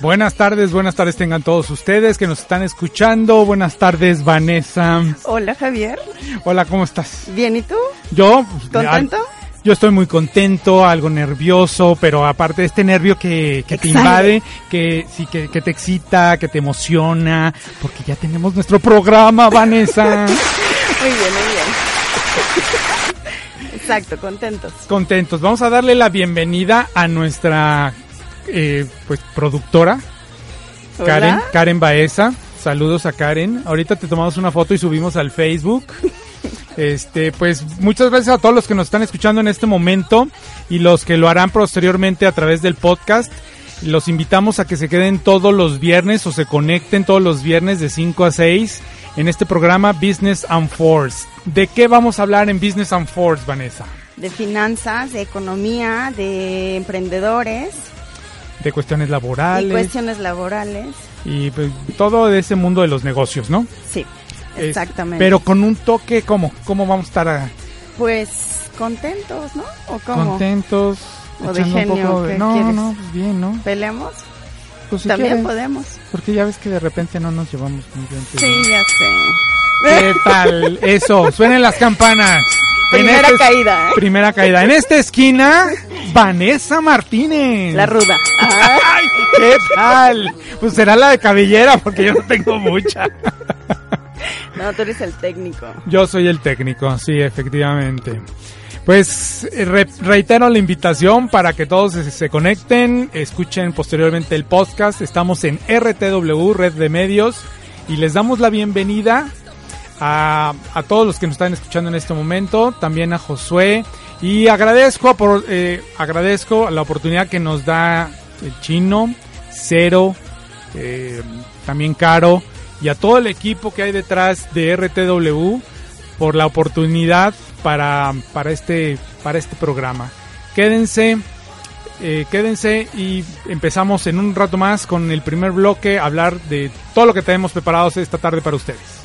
Buenas tardes, buenas tardes tengan todos ustedes que nos están escuchando. Buenas tardes, Vanessa. Hola, Javier. Hola, ¿cómo estás? Bien, ¿y tú? Yo. ¿Contento? Yo estoy muy contento, algo nervioso, pero aparte de este nervio que, que te invade, que sí, que, que te excita, que te emociona, porque ya tenemos nuestro programa, Vanessa. Muy bien, muy bien. Exacto, contentos. Contentos. Vamos a darle la bienvenida a nuestra eh, pues productora, Hola. Karen, Karen Baeza. Saludos a Karen. Ahorita te tomamos una foto y subimos al Facebook. Este, pues muchas gracias a todos los que nos están escuchando en este momento y los que lo harán posteriormente a través del podcast. Los invitamos a que se queden todos los viernes o se conecten todos los viernes de 5 a 6 en este programa Business and Force. ¿De qué vamos a hablar en Business and Force, Vanessa? De finanzas, de economía, de emprendedores De cuestiones laborales y cuestiones laborales. y pues, todo de ese mundo de los negocios, ¿no? Sí, Es- exactamente. pero con un toque, ¿cómo? ¿Cómo vamos a estar a- Pues contentos, ¿no? ¿O cómo? contentos? ¿O de un genio, poco de- qué No, quieres? no, pues bien, ¿no? ¿Peleamos? Pues si También quieres, podemos. Porque ya ves que de repente no nos llevamos muy bien. Sí, ya sé. ¿Qué tal? Eso, suenen las campanas. Primera esta es- caída, ¿eh? Primera caída. En esta esquina, Vanessa Martínez. La ruda. ¡Ay! ¿Qué tal? Pues será la de cabellera porque yo no tengo mucha. no, tú eres el técnico. Yo soy el técnico, sí, efectivamente. Pues eh, re- reitero la invitación para que todos se, se conecten, escuchen posteriormente el podcast. Estamos en RTW, Red de Medios, y les damos la bienvenida a, a todos los que nos están escuchando en este momento, también a Josué, y agradezco, por, eh, agradezco la oportunidad que nos da el chino, Cero, eh, también Caro, y a todo el equipo que hay detrás de RTW por la oportunidad para, para, este, para este programa. Quédense, eh, quédense y empezamos en un rato más con el primer bloque hablar de todo lo que tenemos preparados esta tarde para ustedes.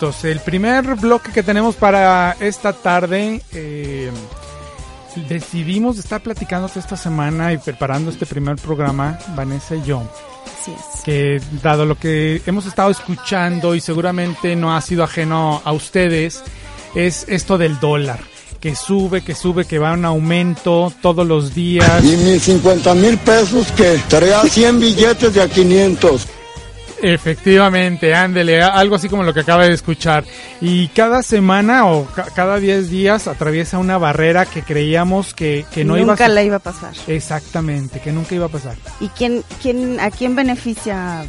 Listos. El primer bloque que tenemos para esta tarde, eh, decidimos estar platicando esta semana y preparando este primer programa, Vanessa y yo. Así es. que dado lo que hemos estado escuchando y seguramente no ha sido ajeno a ustedes, es esto del dólar. que sube, que sube, que va en aumento todos los días. Y mis 50 mil pesos que traía 100 billetes de a 500. Efectivamente, ándele, algo así como lo que acaba de escuchar. Y cada semana o ca- cada 10 días atraviesa una barrera que creíamos que, que no iba a Nunca la iba a pasar. Exactamente, que nunca iba a pasar. ¿Y quién, quién, a quién beneficia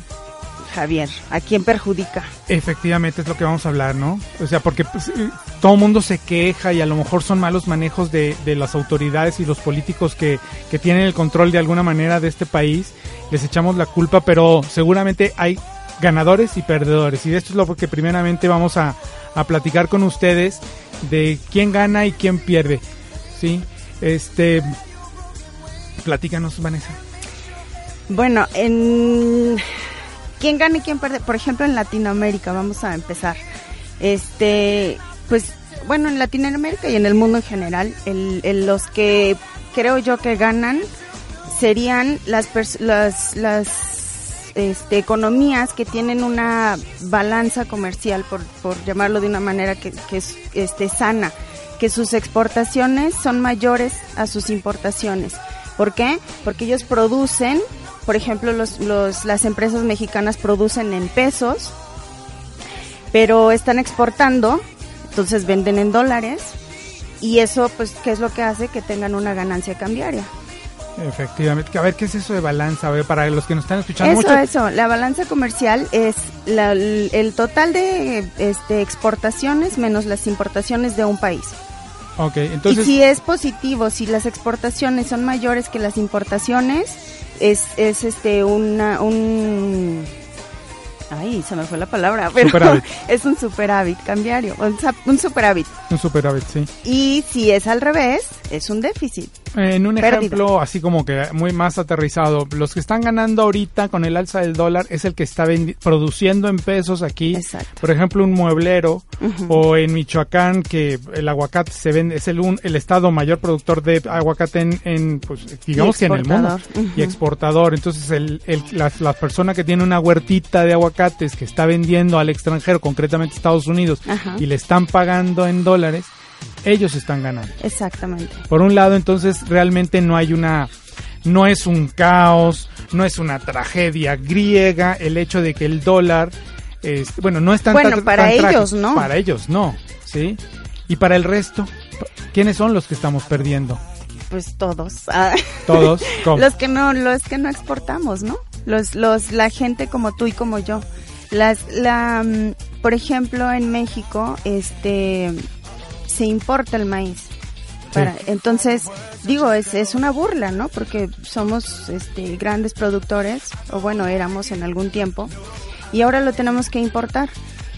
Javier? ¿A quién perjudica? Efectivamente es lo que vamos a hablar, ¿no? O sea, porque pues, eh, todo el mundo se queja y a lo mejor son malos manejos de, de las autoridades y los políticos que, que tienen el control de alguna manera de este país. Les echamos la culpa, pero seguramente hay ganadores y perdedores. Y de esto es lo que primeramente vamos a, a platicar con ustedes de quién gana y quién pierde. ¿Sí? Este... Platícanos, Vanessa. Bueno, en quién gana y quién pierde, por ejemplo, en Latinoamérica, vamos a empezar. Este, pues, bueno, en Latinoamérica y en el mundo en general, el, los que creo yo que ganan serían las las, las este, economías que tienen una balanza comercial, por, por llamarlo de una manera que, que es este, sana, que sus exportaciones son mayores a sus importaciones. ¿Por qué? Porque ellos producen, por ejemplo, los, los, las empresas mexicanas producen en pesos, pero están exportando, entonces venden en dólares, y eso, pues, ¿qué es lo que hace? Que tengan una ganancia cambiaria. Efectivamente. A ver, ¿qué es eso de balanza? A ver, para los que nos están escuchando Eso, mucho. eso, la balanza comercial es la- el total de este, exportaciones menos las importaciones de un país. Ok, entonces... y si es positivo, si las exportaciones son mayores que las importaciones, es, es este una un ay, se me fue la palabra, pero Superávit. es un superávit cambiario, un, un superávit. Un superávit, sí. Y si es al revés, es un déficit. En un Pérdida. ejemplo así como que muy más aterrizado, los que están ganando ahorita con el alza del dólar es el que está produciendo en pesos aquí. Exacto. Por ejemplo, un mueblero o en Michoacán que el aguacate se vende es el un- el estado mayor productor de aguacate en, en, pues digamos que en el mundo. Ujú. y exportador. Entonces el, el- la, la persona que tiene una huertita de aguacates que está vendiendo al extranjero, concretamente Estados Unidos, y le están pagando en dólares, ellos están ganando. Exactamente. Por un lado, entonces realmente no hay una, no es un caos, no es una tragedia griega el hecho de que el dólar, es, bueno, no es tan Bueno, tan- para tan ellos, no. Para ellos no, ¿sí? Y para el resto, ¿quiénes son los que estamos perdiendo? Pues todos. Ah. Todos. ¿Cómo? Los que no, los que no exportamos, ¿no? Los, los, la gente como tú y como yo. Las, la, mm, por ejemplo, en México, este, se importa el maíz. Para, Entonces, digo, es, es una burla, ¿no? Porque somos, este, grandes productores, o bueno, éramos en algún tiempo, y ahora lo tenemos que importar.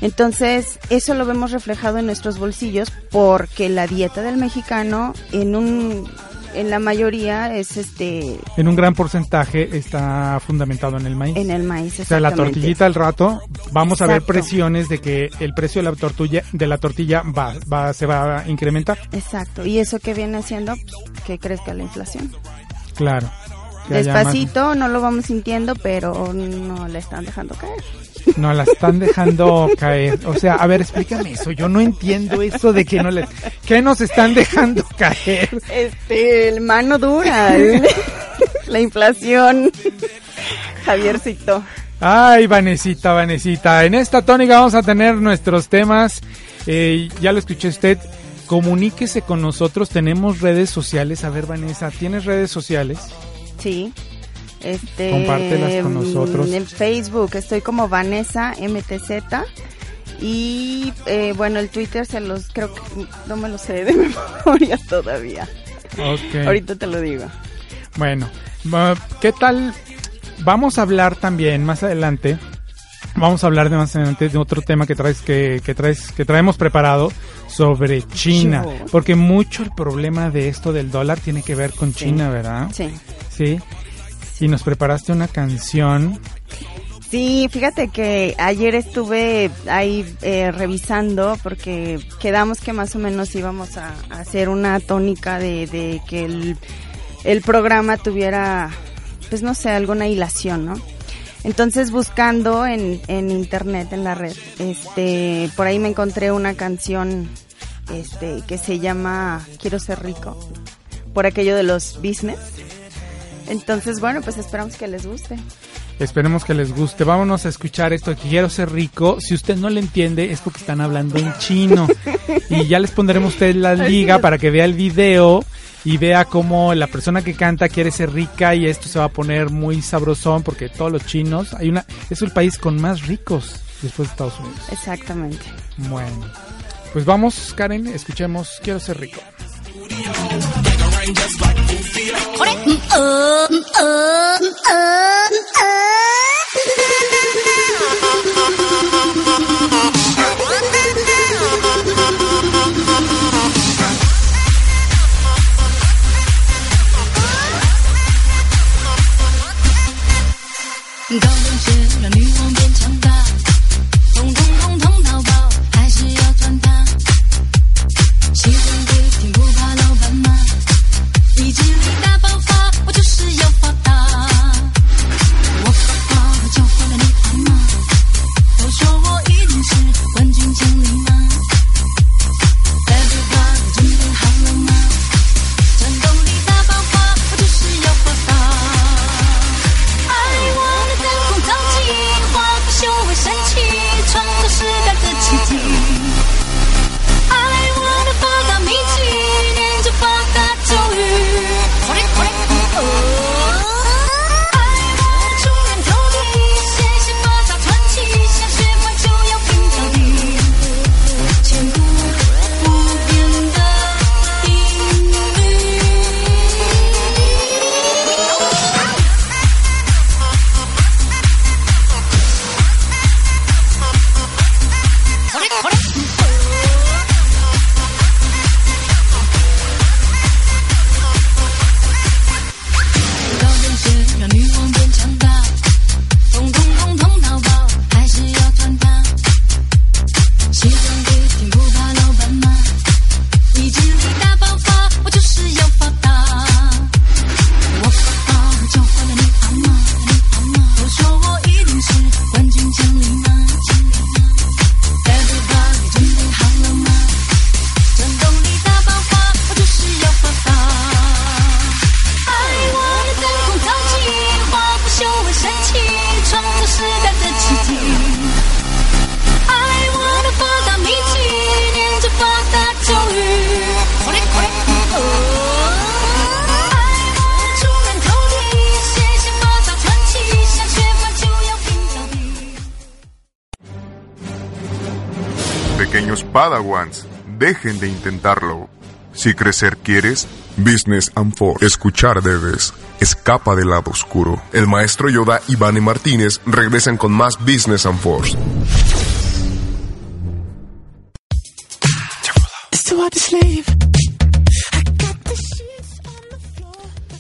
Entonces, eso lo vemos reflejado en nuestros bolsillos porque la dieta del mexicano en un en la mayoría es este En un gran porcentaje está fundamentado en el maíz. en el maíz. O sea, la exactamente. tortillita al rato, vamos a ver presiones de que el precio de la tortilla, de la tortilla va, va, se va a incrementar. Exacto. ¿Y eso que viene haciendo? Pues, que crezca la inflación. Claro. Más- Despacito, no lo vamos sintiendo, pero no la están dejando caer. No, la están dejando caer. O sea, a ver, explícame eso. Yo no entiendo eso de que no les... ¿Qué nos están dejando caer? Este, el mano dura, el- la inflación. Javiercito. Ay, Vanesita, Vanesita. En esta tónica vamos a tener nuestros temas. Eh, ya lo escuché usted. Comuníquese con nosotros. Tenemos redes sociales. A ver, Vanessa, ¿tienes redes sociales? Sí. Este, Compártelas con nosotros. En Facebook estoy como Vanessa MTZ. Y eh, bueno, el Twitter se los creo que no me lo sé de memoria todavía. Ok. Ahorita te lo digo. Bueno, ¿qué tal? Vamos a hablar también más adelante. Vamos a hablar de más adelante de otro tema que traes que, que traes que traemos preparado sobre China, porque mucho el problema de esto del dólar tiene que ver con China, ¿verdad? Sí. Sí. Y nos preparaste una canción. Sí, fíjate que ayer estuve ahí eh, revisando porque quedamos que más o menos íbamos a, a hacer una tónica de, de que el, el programa tuviera, pues no sé, alguna hilación, ¿no? Entonces buscando en, en internet, en la red, este, por ahí me encontré una canción este, que se llama Quiero ser rico, por aquello de los business. Entonces, bueno, pues esperamos que les guste. Esperemos que les guste. Vámonos a escuchar esto de que quiero ser rico. Si usted no le entiende es porque están hablando en chino. Y ya les pondremos a usted la liga para que vea el video y vea cómo la persona que canta quiere ser rica y esto se va a poner muy sabrosón porque todos los chinos, hay una es el país con más ricos después de Estados Unidos. Exactamente. Bueno, pues vamos, Karen, escuchemos Quiero ser rico. just like you Don't Padawans, dejen de intentarlo. Si crecer quieres, Business and Force. Escuchar debes. Escapa del lado oscuro. El maestro Yoda y Vane Martínez regresan con más Business and Force.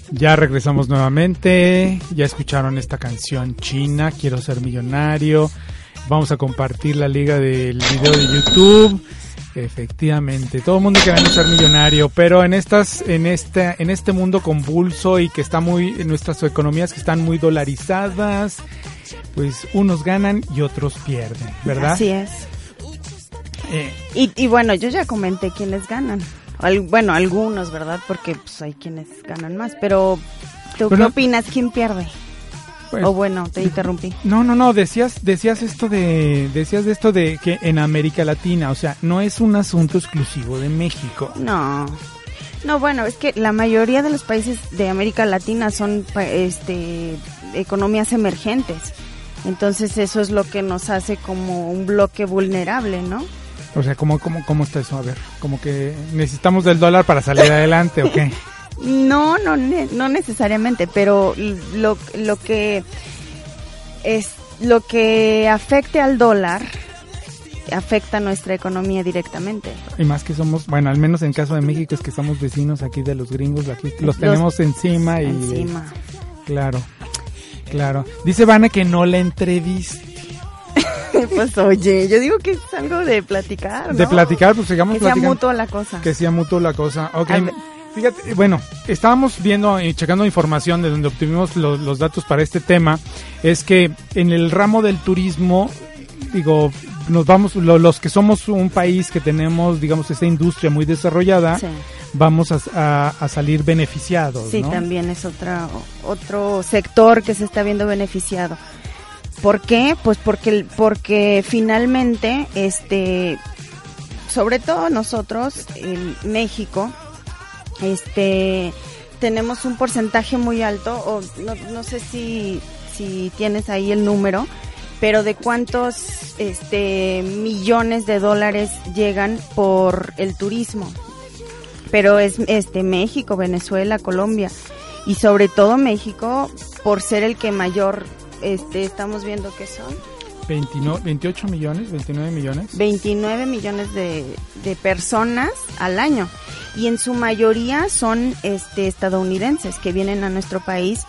Ya regresamos nuevamente. Ya escucharon esta canción china, Quiero ser millonario. Vamos a compartir la liga del video de YouTube. Efectivamente, todo el mundo quiere ser millonario, pero en estas, en este, en este mundo convulso y que está muy, en nuestras economías que están muy dolarizadas, pues unos ganan y otros pierden, ¿verdad? Así es. Eh, Y, y bueno, yo ya comenté quiénes ganan. Al- bueno, algunos, ¿verdad? Porque pues, hay quienes ganan más. Pero, ¿tú qué opinas? ¿Quién pierde? Pues, o bueno, te interrumpí. No, no, no, decías, decías esto de, decías de esto de que en América Latina, o sea, no es un asunto exclusivo de México. No. No, bueno, es que la mayoría de los países de América Latina son este economías emergentes. Entonces eso es lo que nos hace como un bloque vulnerable, ¿no? O sea, ¿cómo, cómo, cómo está eso? A ver, como que necesitamos del dólar para salir adelante, ¿o qué? No, no, no necesariamente, pero lo, lo que es lo que afecte al dólar afecta a nuestra economía directamente. Y más que somos, bueno, al menos en caso de México es que somos vecinos aquí de los gringos, aquí los Los- tenemos encima y... Encima. Claro, claro. Dice Vane que no la entreviste. pues oye, yo digo que es algo de platicar, ¿no? De platicar, pues sigamos que sea platicando. mutuo la cosa. Que sea mutuo la cosa. Ok. Fíjate, bueno, estábamos viendo y checando información de donde obtuvimos los, los datos para este tema. Es que en el ramo del turismo, digo, nos vamos, lo- los que somos un país que tenemos, digamos, esta industria muy desarrollada, Sí. vamos a, a- a salir beneficiados, Sí, ¿no? también es otra, otro sector que se está viendo beneficiado. ¿Por qué? Pues porque, porque finalmente, este, sobre todo nosotros, en México, este, tenemos un porcentaje muy alto, o no, no sé si, si tienes ahí el número, pero de cuántos este, millones de dólares llegan por el turismo. Pero es este México, Venezuela, Colombia y sobre todo México por ser el que mayor este estamos viendo que son 29 28 millones, 29 millones. 29 millones de, de personas al año y en su mayoría son este estadounidenses que vienen a nuestro país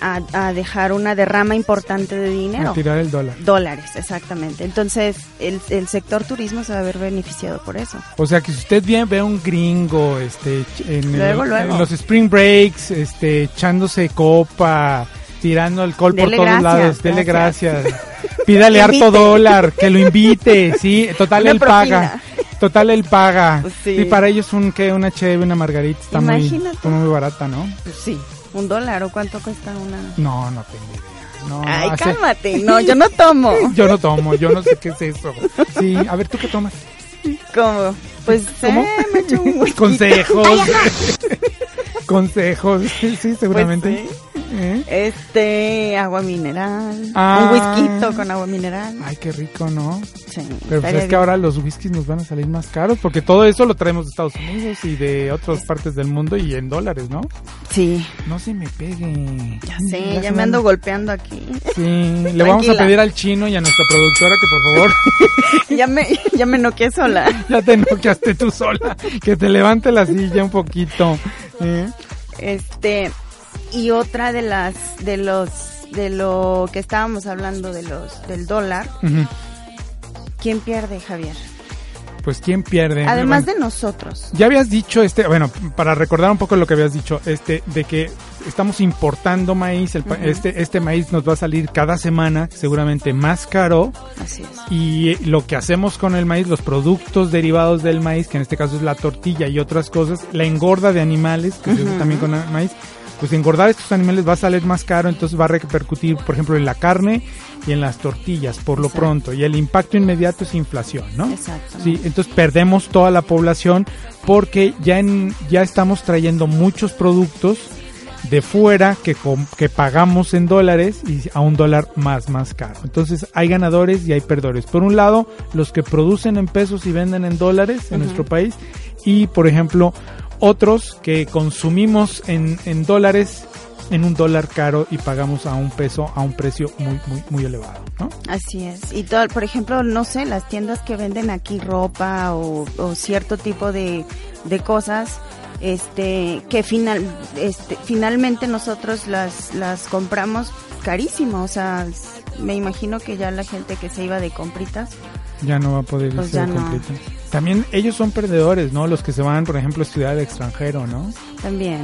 a, a dejar una derrama importante de dinero. A tirar el dólar. Dólares, exactamente. Entonces, el, el sector turismo se va a ver beneficiado por eso. O sea que si usted bien ve a un gringo este en, el- Luego, luego. en los spring breaks, este echándose copa, tirando alcohol Dele por todos gracias, lados, dele gracias. gracias. Pídale harto dólar, que lo invite, sí, total Una él paga. Total él paga. Pues sí. Y para ellos un que una cheve, una margarita está muy, Imagínate. está muy barata, ¿no? Pues sí, un dólar o cuánto cuesta una. No, no tengo idea. No, Ay, hace- cálmate. No, yo no tomo. Yo no tomo, yo no sé qué es eso. Sí, a ver, ¿tú qué tomas? ¿Cómo? Pues ¿Cómo? eh, me echo un. Consejos. Consejos, sí, sí, seguramente. Pues ¿Eh? Este, agua mineral. Ah. Un whisky con agua mineral. Ay, qué rico, ¿no? Sí, Pero pues es que ahora los whiskies nos van a salir más caros porque todo eso lo traemos de Estados Unidos y de otras partes del mundo y en dólares, ¿no? Sí, No se me pegue. ya sé, ya me ando golpeando aquí. Sí, le vamos a pedir al chino y a nuestra productora que por favor ya me, ya me noqué sola. ya te noqueaste tú sola, que te levante la silla un poquito. ¿eh? Este, y otra de las, de los, de lo que estábamos hablando de los, del dólar. ¿quién pierde, Javier? Pues quién pierde. Además Bueno, de nosotros. Ya habías dicho este, bueno, para recordar un poco lo que habías dicho, este, de que estamos importando maíz, el Ujú. este, este maíz nos va a salir cada semana, seguramente más caro, Así es. y eh, lo que hacemos con el maíz, los productos derivados del maíz, que en este caso es la tortilla y otras cosas, la engorda de animales, que se hace Ujú. también con el maíz, pues engordar estos animales va a salir más caro, entonces va a repercutir, por ejemplo, en la carne y en las tortillas, por lo Exacto. pronto, y el impacto inmediato es inflación, ¿no? Exacto. Sí, entonces perdemos toda la población porque ya en, ya estamos trayendo muchos productos de fuera que, que pagamos en dólares y a un dólar más más caro. Entonces hay ganadores y hay perdedores. Por un lado, los que producen en pesos y venden en dólares en nuestro país y, por ejemplo, otros que consumimos en, en dólares en un dólar caro y pagamos a un peso a un precio muy muy muy elevado, ¿no? Así es. Y todo, por ejemplo, no sé, las tiendas que venden aquí ropa o, o cierto tipo de, de cosas, este, que final, este, finalmente nosotros las, las compramos carísimo. O sea, me imagino que ya la gente que se iba de compritas, Ya no va a poder Pues irse ya de no. completo. También ellos son perdedores, ¿no? Los que se van, por ejemplo, a estudiar al extranjero, ¿no? también.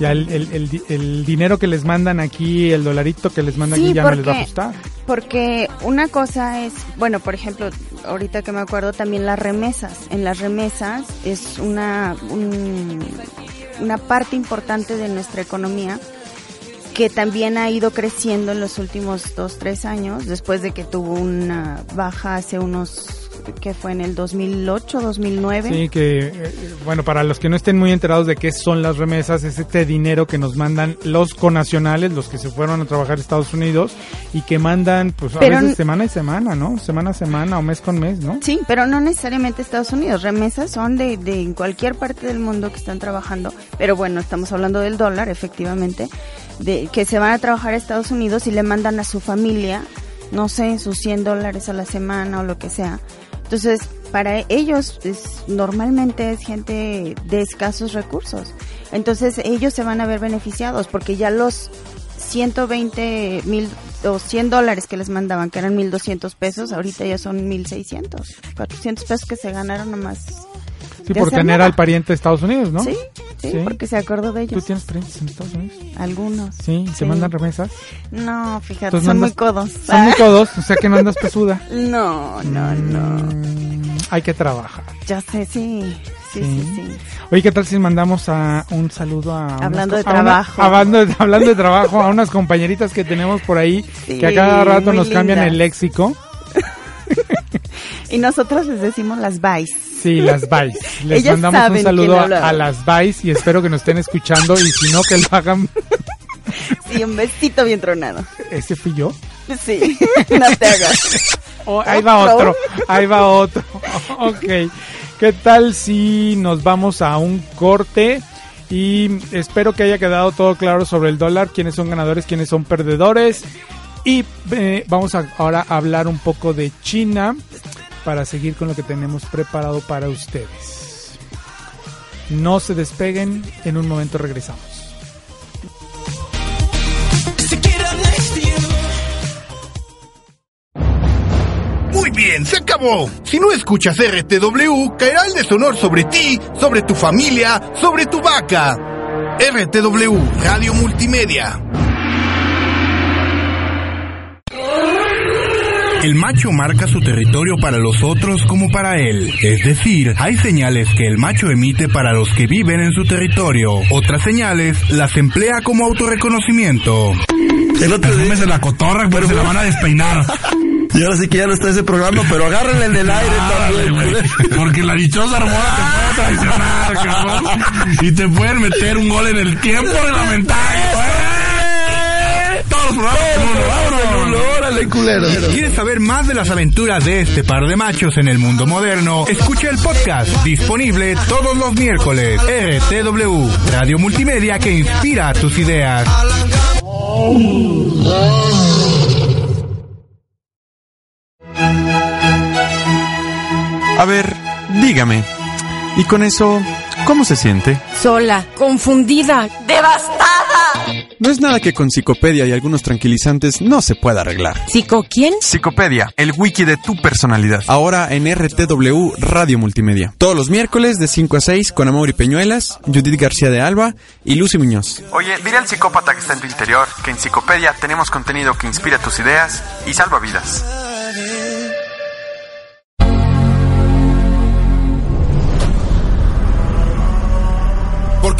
Ya el, el, el, el dinero que les mandan aquí, el dolarito que les mandan Sí, aquí ya no les va a ajustar. Porque una cosa es, bueno, por ejemplo, ahorita que me acuerdo también las remesas. En las remesas es una, un- una parte importante de nuestra economía que también ha ido creciendo en los últimos dos, tres años, después de que tuvo una baja hace unos, que fue en el 2008, 2009. Sí, que, eh, bueno, para los que no estén muy enterados de qué son las remesas, es este dinero que nos mandan los conacionales, los que se fueron a trabajar a Estados Unidos y que mandan, pues a Pero veces semana y semana, ¿no? Semana a semana o mes con mes, ¿no? Sí, pero no necesariamente Estados Unidos. Remesas son de, de en cualquier parte del mundo que están trabajando. Pero bueno, estamos hablando del dólar, efectivamente, de que se van a trabajar a Estados Unidos y le mandan a su familia, no sé, sus 100 dólares a la semana o lo que sea. Entonces, para ellos es, normalmente es gente de escasos recursos. Entonces, ellos se van a ver beneficiados porque ya los 120 mil o 100 dólares que les mandaban, que eran 1200 pesos, ahorita ya son 1600, 400 pesos que se ganaron nomás. Sí, por tener nada. al pariente de Estados Unidos, ¿no? Sí, Sí, Sí. porque se acordó de ¿Tú ellos. tienes parientes en Estados Unidos? Algunos. Sí, ¿se mandan remesas? No, fíjate, Entonces son muy codos. Son muy codos, o sea que no andas pesuda. No, no, no. Mm, hay que trabajar. Ya sé, sí. Sí, Sí. sí. Oye, ¿qué tal si mandamos a un saludo a... Hablando de a una- trabajo. hablando, de, hablando de trabajo, a unas compañeritas que tenemos por ahí Sí, que a cada rato nos cambian el léxico. Y nosotros les decimos las Vice. Sí, las Vice. Les Ellas mandamos un saludo a, las Vice y espero que nos estén escuchando y si no que lo hagan. Sí, un besito bien tronado. ¿Ese fui yo? Sí, no te hagas. Oh, ahí va ¿Otro? otro, ahí va otro. ok. ¿Qué tal si nos vamos a un corte? Y espero que haya quedado todo claro sobre el dólar, quiénes son ganadores, quiénes son perdedores. Y eh, vamos a ahora a hablar un poco de China para seguir con lo que tenemos preparado para ustedes. No se despeguen, en un momento regresamos. Muy bien, se acabó. Si no escuchas RTW, caerá el deshonor sobre ti, sobre tu familia, sobre tu vaca. RTW, Radio Multimedia. El macho marca su territorio para los otros como para él. Es decir, hay señales que el macho emite para los que viven en su territorio. Otras señales las emplea como autorreconocimiento. El otro día de la cotorra, pero se la van a despeinar. Y ahora sí que ya no está ese programa, pero agárrenle el del aire también. Porque la dichosa hermosa te puede traicionar, cabrón. Y te pueden meter un gol en el tiempo reglamentario. ¡eh! Todos los programas en uno, vámonos. Órale, culero. ¿Quieres saber más de las aventuras de este par de machos en el mundo moderno? Escucha el podcast, disponible todos los miércoles. RTW, Radio Multimedia que inspira tus ideas. A ver, dígame. ¿Y con eso, cómo se siente? Sola, confundida, devastada. No es nada que con Psicopedia y algunos tranquilizantes no se pueda arreglar. ¿Psico quién? Psicopedia, el wiki de tu personalidad. Ahora en RTW Radio Multimedia. Todos los miércoles de 5 a 6 con Amaury Peñuelas, Judith García de Alba y Lucy Muñoz. Oye, dile al psicópata que está en tu interior que en Psicopedia tenemos contenido que inspira tus ideas y salva vidas.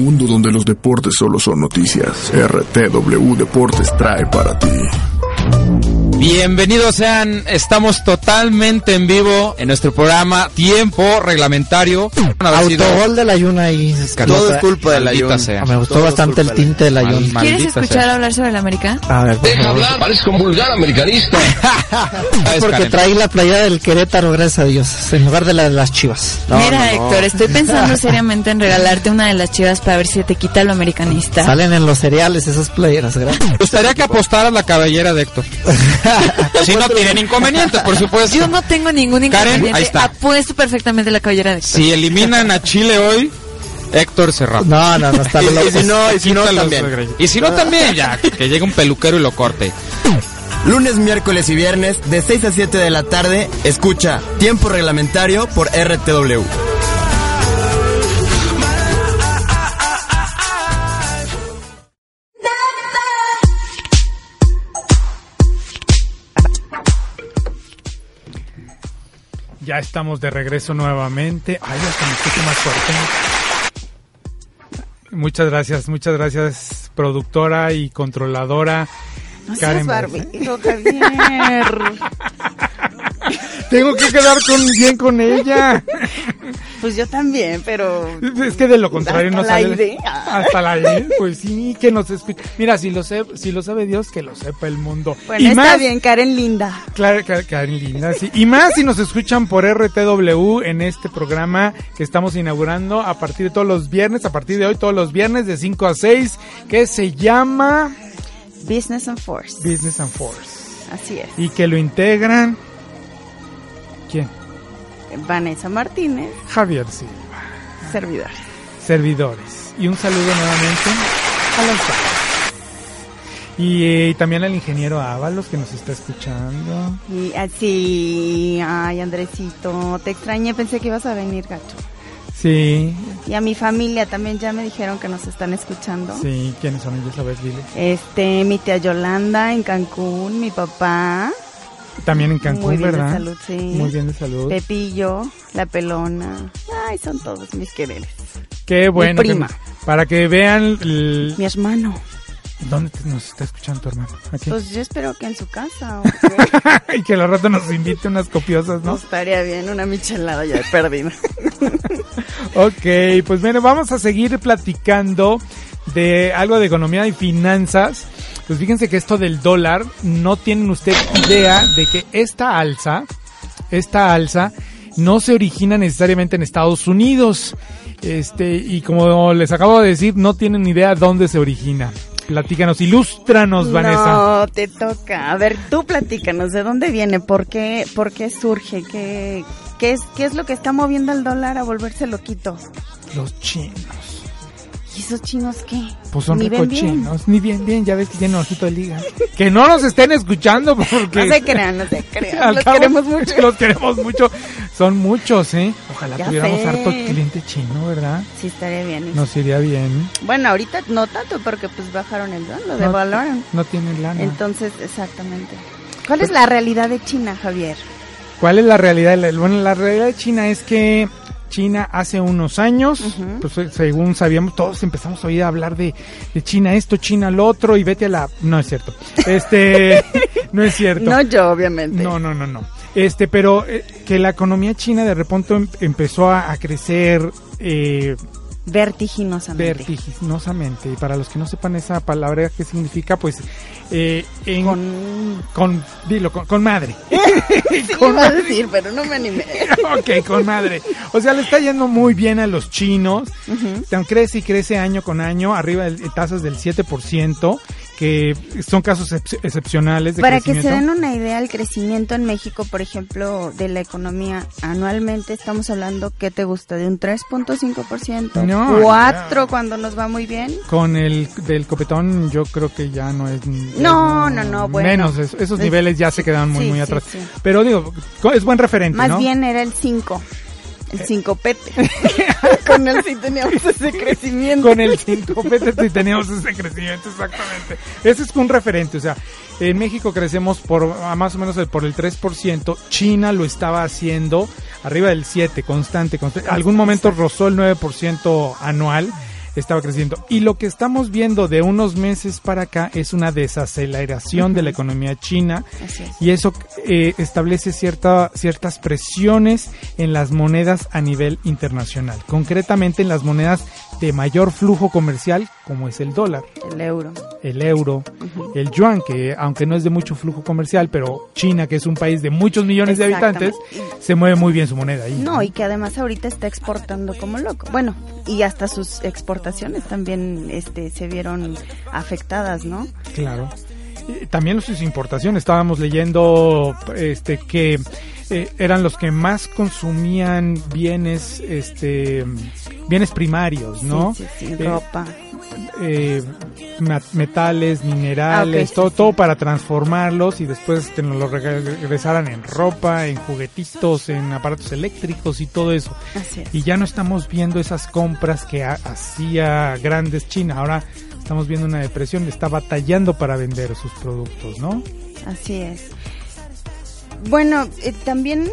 Mundo donde los deportes solo son noticias, RTW Deportes trae para ti. Bienvenidos sean, estamos totalmente en vivo en nuestro programa Tiempo Reglamentario. Autogol del Ayun ahí. Todo es culpa Maldita Ayun. sea. Me gustó bastante el tinte del Ayun. Mal- ¿Quieres Maldita escuchar sea. hablar sobre el América? A ver, por favor. parece un vulgar americanista. Es porque traí la playa del Querétaro, gracias a Dios, en lugar de la de las chivas. Mira, Héctor, estoy pensando seriamente en regalarte una de las chivas para ver si te quita lo americanista. Salen en los cereales esas playeras, gracias. Me gustaría que apostaras la cabellera de Héctor. si no tienen inconvenientes, por supuesto. Yo no tengo ningún Karen, inconveniente. ahí está. Apuesto perfectamente la cabellera de Héctor. Si eliminan a Chile hoy, Héctor Serrano. No, no, no, está Y, loco. si no, y si no también. Y si no también, ya, que llegue un peluquero y lo corte. Lunes, miércoles y viernes de 6 a 7 de la tarde, escucha Tiempo Reglamentario por RTW. Ya estamos de regreso nuevamente. Ay, hasta me escucho más fuerte. Muchas gracias, muchas gracias, productora y controladora. No Karen seas Javier. Tengo que quedar con, bien con ella. Pues yo también, pero... Es que de lo contrario Hasta no la sale. idea. Hasta la idea. Pues sí, que nos escuche. Mira, si lo, sé, si lo sabe Dios, que lo sepa el mundo. Bueno, está bien, Karen Linda. Claro, Karen Karen linda, sí. Y más si nos escuchan por RTW en este programa que estamos inaugurando a partir de todos los viernes, a partir de hoy, todos los viernes de 5 a 6, que se llama Business and Force. Business and Force. Así es. Y que lo integran. ¿Quién? Vanessa Martínez, Javier Silva. servidor. Servidores. Y un saludo nuevamente a los. Y eh, también al ingeniero Ábalos que nos está escuchando. Y así, ay Andresito, te extrañé, pensé que ibas a venir, gacho. Sí, Y a mi familia también ya me dijeron que nos están escuchando. sí. ¿Quiénes son ellos? A ver, dile. Este, mi tía Yolanda en Cancún, mi papá, También en Cancún, Muy bien de ¿verdad? salud, sí. Muy bien de salud. Pepillo, la pelona. Ay, son todos mis quereres. Qué bueno. que- prima. para que vean el- Mi hermano. dónde te- nos está escuchando tu hermano. Aquí. Pues yo espero que en su casa. o y que al rato nos invite unas copiosas, No ¿no? estaría bien una michelada ya de perdida. Ok, pues bueno, vamos a seguir platicando de algo de economía y finanzas. Pues fíjense que esto del dólar, no tienen usted idea de que esta alza, esta alza, no se origina necesariamente en Estados Unidos. Este, y como les acabo de decir, no tienen idea dónde se origina. Platícanos, ilústranos, Vanessa. No, te toca. A ver, tú platícanos, ¿de dónde viene? ¿Por qué, por qué surge? ¿Qué, qué, es, ¿Qué es lo que está moviendo al dólar a volverse loquito? Los chinos. ¿Y esos chinos qué? Pues son recochinos, ni bien, bien, ya ves que tienen ojito de liga. Que no nos estén escuchando porque... No se crean, no se crean. Los cabo, queremos mucho. Los queremos mucho. Son muchos, ¿eh? Ojalá Ya tuviéramos sé. harto cliente chino, ¿verdad? Sí, estaría bien. Nos iría bien. Bueno, ahorita no tanto porque pues bajaron el dólar, lo devaluaron. No tienen lana. Entonces, exactamente. ¿Cuál es la realidad de China, Javier? ¿Cuál es la realidad? Bueno, la realidad de China es que China hace unos años, pues eh, según sabíamos, todos empezamos a oír hablar de, de China esto, China lo otro y vete a la... No es cierto. Este, no es cierto. No yo, obviamente. No, no, no, no. Este, pero eh, que la economía china de repente em- empezó a, a crecer eh, Vertiginosamente. vertiginosamente. Y para los que no sepan esa palabra, ¿qué significa? Pues, eh, en- Con... con, dilo, con, con madre. Sí, iba a decir, pero no me animé. ok, con madre. O sea, le está yendo muy bien a los chinos. Tan crece y crece año con año, arriba de tasas del 7%, que son casos excep- excepcionales de Para que se den una idea, el crecimiento en México, por ejemplo, de la economía anualmente, estamos hablando, ¿qué te gusta? ¿De un 3.5%? No, ¿4 cuando nos va muy bien? Con el del copetón yo creo que ya no es... No, es no, no, bueno. Menos, es- esos Es- niveles ya se quedaron muy, sí, muy atrás. sí. Pero digo, es buen referente, Más ¿no? bien era el 5. Eh. El 5 pete. Con él sí teníamos ese crecimiento. Con el 5 si teníamos ese crecimiento, exactamente. Ese es un referente, o sea, en México crecemos por a más o menos el- por el 3%, China lo estaba haciendo arriba del 7, constante, constante. Algún momento rozó el 9% anual, estaba creciendo. Y lo que estamos viendo de unos meses para acá es una desaceleración de la economía china Así es. y eso eh, establece cierta, ciertas presiones en las monedas a nivel internacional, concretamente en las monedas de mayor flujo comercial como es el dólar, El euro. el euro, el yuan, que aunque no es de mucho flujo comercial, pero China, que es un país de muchos millones de habitantes, se mueve muy bien su moneda ahí. No, y que además ahorita está exportando como loco. Bueno, y hasta sus exportaciones también este, se vieron afectadas, ¿no? Claro. También sus importaciones. Estábamos leyendo este que eh, eran los que más consumían bienes, este, bienes primarios, ¿no? Sí, sí, sí, Eh, ropa. eh, metales, minerales, Ah, sí, todo, sí. todo para transformarlos y después te nos lo reg- regresaran en ropa, en juguetitos, en aparatos eléctricos y todo eso. Así es. Y ya no estamos viendo esas compras que ha- hacía grandes China. Ahora estamos viendo una depresión, está batallando para vender sus productos, ¿no? Así es. Bueno, eh, también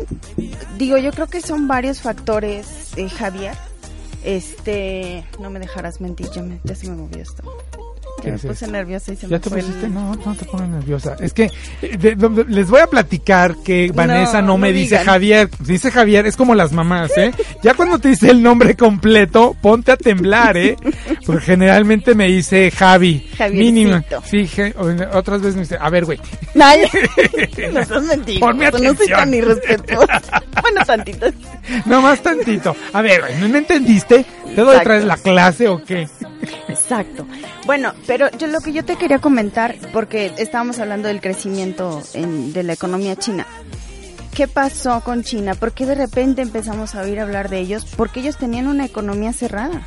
digo, yo creo que son varios factores, eh, Javier. Este, no me dejarás mentir, ya, me- ya se me movió esto. Ya ¿Qué me puse nerviosa y se ¿Ya me te fue el- pusiste? No, no te pongas nerviosa. Es que eh, de- de- les voy a platicar que Vanessa no, no me dice digan. Javier. Dice Javier, es como las mamás, ¿eh? Ya cuando te dice el nombre completo, ponte a temblar, ¿eh? Porque generalmente me dice Javi. Javiercito. Mínimo. Sí, je- otras veces me dice, a ver, güey. Ay, no seas mentiroso, no soy tan irrespetuosa. bueno, tantito. No más tantito. A ver, güey, ¿no me entendiste? ¿Te doy otra vez la clase o qué? Exacto. Bueno, pero yo lo que yo te quería comentar, porque estábamos hablando del crecimiento en- de la economía china. ¿Qué pasó con China? ¿Por qué de repente empezamos a oír hablar de ellos? Porque ellos tenían una economía cerrada.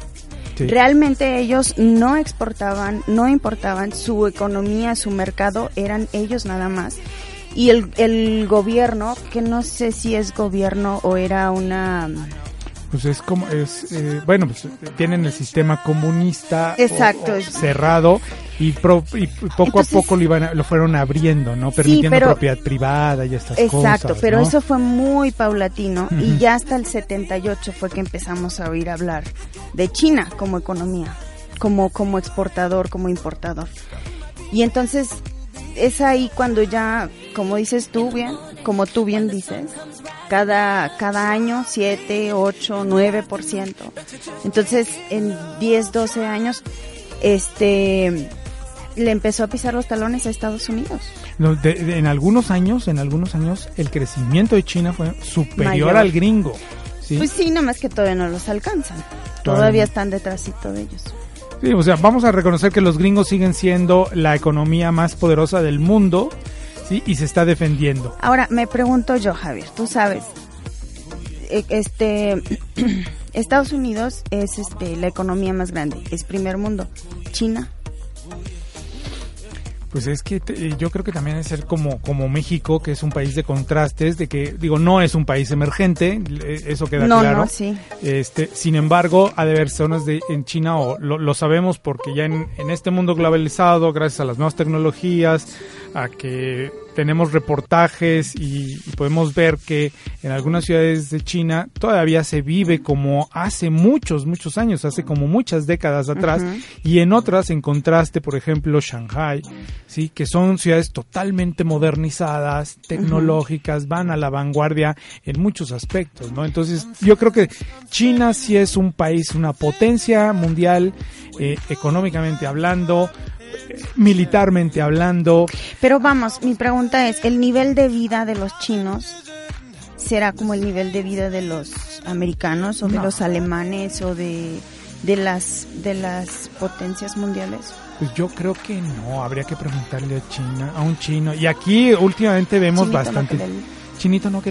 Sí. Realmente ellos no exportaban, no importaban, su economía, su mercado eran ellos nada más. Y el, el gobierno, que no sé si es gobierno o era una... Pues es como, es, eh, bueno, pues tienen el sistema comunista Exacto, o cerrado y, pro- y poco Entonces- a poco lo, iban a- lo fueron abriendo, ¿no? Permitiendo pero- propiedad privada y estas cosas. Exacto, pero ¿no? eso fue muy paulatino y ya hasta el 78 fue que empezamos a oír hablar de China como economía, como, como exportador, como importador. Y entonces es ahí cuando ya, como dices tú bien, como tú bien dices, cada, cada año 7, 8, 9%. Entonces en 10, 12 años, este le empezó a pisar los talones a Estados Unidos. No, de- de- en algunos años, en algunos años, el crecimiento de China fue superior Mayor. al gringo. ¿sí? Pues sí, nada más que todavía no los alcanzan. Todavía Todavía no. están detrásito de ellos. Sí, o sea, vamos a reconocer que los gringos siguen siendo la economía más poderosa del mundo, ¿sí? Y se está defendiendo. Ahora, me pregunto yo, Javier, tú sabes, eh, este, Estados Unidos es este la economía más grande, es primer mundo. China, Pues es que te- yo creo que también es ser como, como México, que es un país de contrastes, de que, digo, no es un país emergente, eh, eso queda No, claro. no, sí. Este, sin embargo, ha de haber zonas de, en China, o lo, lo sabemos porque ya en, en este mundo globalizado, gracias a las nuevas tecnologías, a que tenemos reportajes y, y podemos ver que en algunas ciudades de China todavía se vive como hace muchos, muchos años, hace como muchas décadas atrás, y en otras, en contraste, por ejemplo, Shanghai, sí, que son ciudades totalmente modernizadas, tecnológicas, van a la vanguardia en muchos aspectos, ¿no? Entonces, yo creo que China sí es un país, una potencia mundial, eh, económicamente hablando, militarmente hablando. Pero vamos, mi pregunta es, ¿el nivel de vida de los chinos será como el nivel de vida de los americanos o de los alemanes o de, de las de las potencias mundiales? Pues yo creo que no, habría que preguntarle a China, a un chino. Y aquí últimamente vemos Chinito bastante. Chinito no que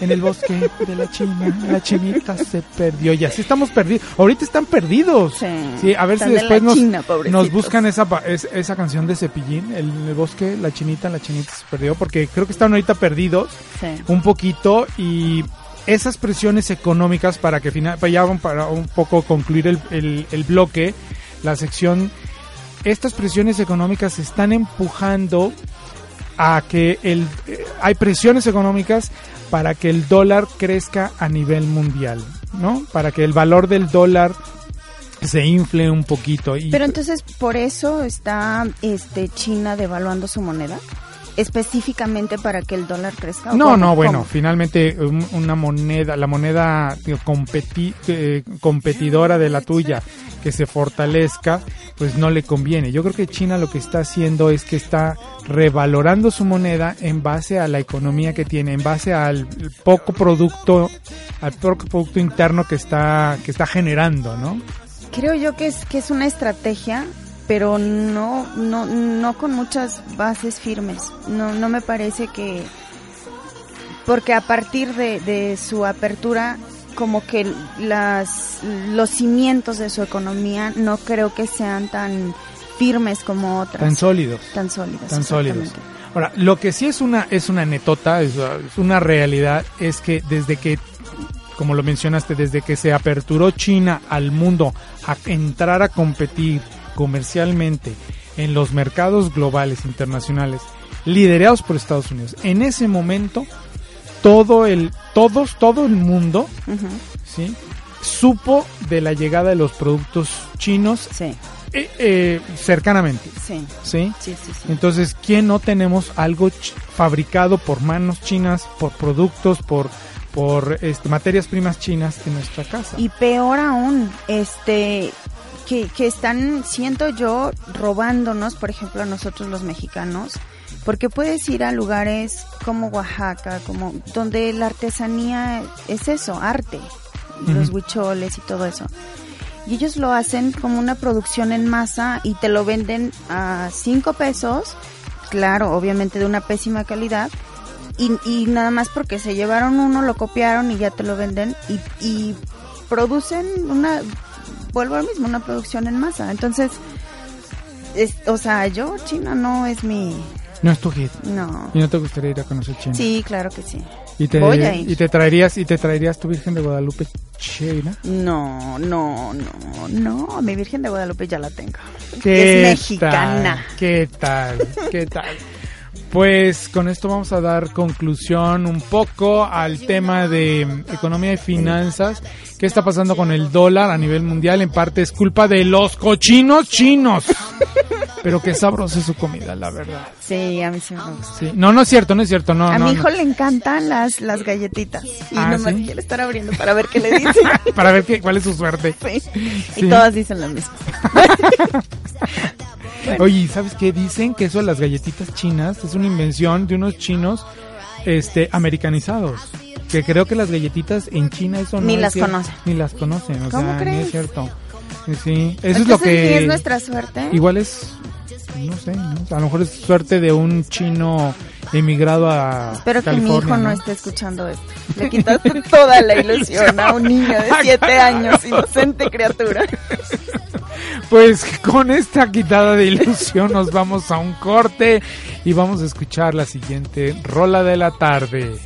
en el bosque de la China, la chinita se perdió. Y así estamos perdidos. Ahorita están perdidos. Sí, a ver si de después nos, China, pobrecitos. nos buscan esa, es- esa canción de Cepillín, el, el bosque, la chinita, la chinita se perdió. Porque creo que están ahorita perdidos Sí. un poquito y esas presiones económicas para que final, para ya para un poco concluir el, el- el bloque, la sección, estas presiones económicas están empujando a que el eh, hay presiones económicas para que el dólar crezca a nivel mundial, ¿no? Para que el valor del dólar se infle un poquito y Pero entonces por eso está este China devaluando su moneda específicamente para que el dólar crezca. ¿o No, no, bueno, ¿Cómo? finalmente un- una moneda, la moneda competi- eh, competidora de la tuya que se fortalezca, pues no le conviene. Yo creo que China lo que está haciendo es que está revalorando su moneda en base a la economía que tiene, en base al poco producto, al poco producto interno que está que está generando, ¿no? Creo yo que es que es una estrategia, pero no no no con muchas bases firmes. No no me parece que porque a partir de, de su apertura como que las los cimientos de su economía no creo que sean tan firmes como otras. Tan sólidos. Tan sólidos. tan sólidos. Ahora, lo que sí es una es una netota, es una realidad, es que desde que, como lo mencionaste, desde que se aperturó China al mundo a entrar a competir comercialmente en los mercados globales internacionales liderados por Estados Unidos, en ese momento todo el todos todo el mundo. ¿sí? supo de la llegada de los productos chinos eh, eh, cercanamente. Sí. ¿Sí? Sí, sí, sí. Entonces, ¿quién no tenemos algo fabricado por manos chinas, por productos, por, por este, materias primas chinas en nuestra casa? Y peor aún, este, que, que están, siento yo, robándonos, por ejemplo, a nosotros los mexicanos, porque puedes ir a lugares como Oaxaca, como donde la artesanía es eso, arte, los huicholes y todo eso. Y ellos lo hacen como una producción en masa y te lo venden a cinco pesos, claro, obviamente de una pésima calidad, y, y nada más porque se llevaron uno, lo copiaron y ya te lo venden y, y producen una, vuelvo al mismo, una producción en masa. Entonces, es- o sea, yo, China no es mi... No es tu hit. No. ¿Y no te gustaría ir a conocer China? Sí, claro que sí. ¿Y te, Voy a ir. y te traerías y te traerías tu Virgen de Guadalupe China? No, no, no, no, mi Virgen de Guadalupe ya la tengo. ¿Qué es mexicana. tal? ¿Qué tal? ¿Qué tal? Pues con esto vamos a dar conclusión un poco al tema de economía y finanzas. ¿Qué está pasando con el dólar a nivel mundial? En parte es culpa de los cochinos chinos. Pero qué sabrosa es su comida, la verdad. Sí, a mí sí me gusta. Sí. No, no es cierto, no es cierto. No, a no, mi no. hijo le encantan las, las galletitas. Y Ah, nomás ¿sí? quiere estar abriendo para ver qué le dicen. Para ver qué, cuál es su suerte. Sí. Y todas dicen lo mismo. Oye, ¿sabes qué? Dicen que eso de las galletitas chinas es una invención de unos chinos este, americanizados. Que creo que las galletitas en China eso no Ni las conocen. Ni las conocen, o ¿Cómo sea, ni crees? es cierto. Sí, eso es lo que... es nuestra suerte. Igual es, no sé, ¿no? a lo mejor es suerte de un chino emigrado a Espero que mi hijo no, ¿no? esté escuchando esto. Le quitaste toda la ilusión a un niño de siete años, inocente criatura. Pues con esta quitada de ilusión nos vamos a un corte y vamos a escuchar la siguiente rola de la tarde.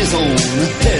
His own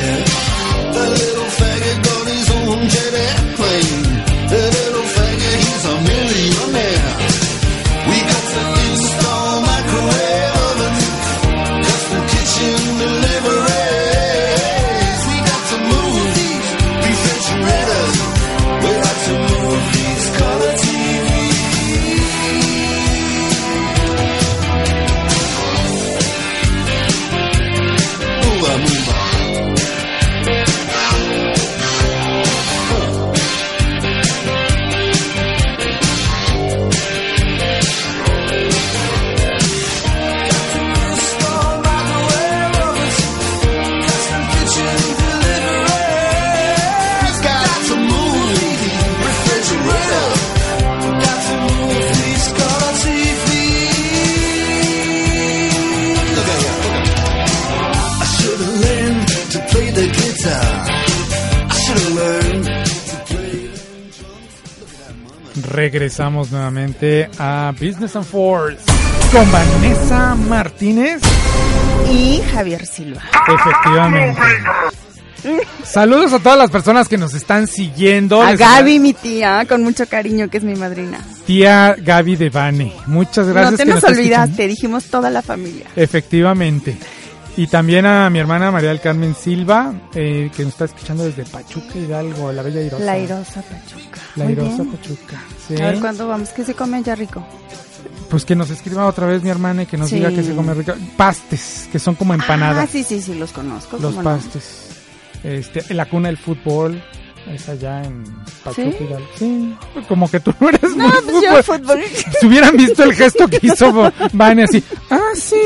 regresamos nuevamente a Business and Force con Vanessa Martínez. Y Javier Silva. Efectivamente. Saludos a todas las personas que nos están siguiendo. A Les- Gaby, mi tía, con mucho cariño, que es mi madrina. Tía Gaby de Bane. Muchas gracias. no te que nos escuchando. olvidaste, dijimos toda la familia. Efectivamente. Y también a mi hermana María del Carmen Silva, eh, que nos está escuchando desde Pachuca Hidalgo, la Bella Irosa. La Irosa Pachuca. La Muy Irosa bien. Pachuca. Sí. A ver cuándo vamos, que se come allá rico. Pues que nos escriba otra vez mi hermana y que nos Sí. diga que se come rico. Pastes, que son como Ah, empanadas. sí, sí, sí, los conozco. los no. pastes. Este, la cuna del fútbol. Es allá en Pachuca ¿Sí? Como que tú no eres No, muy pues yo fútbol. Si hubieran visto el gesto que hizo Vane así, ah, sí,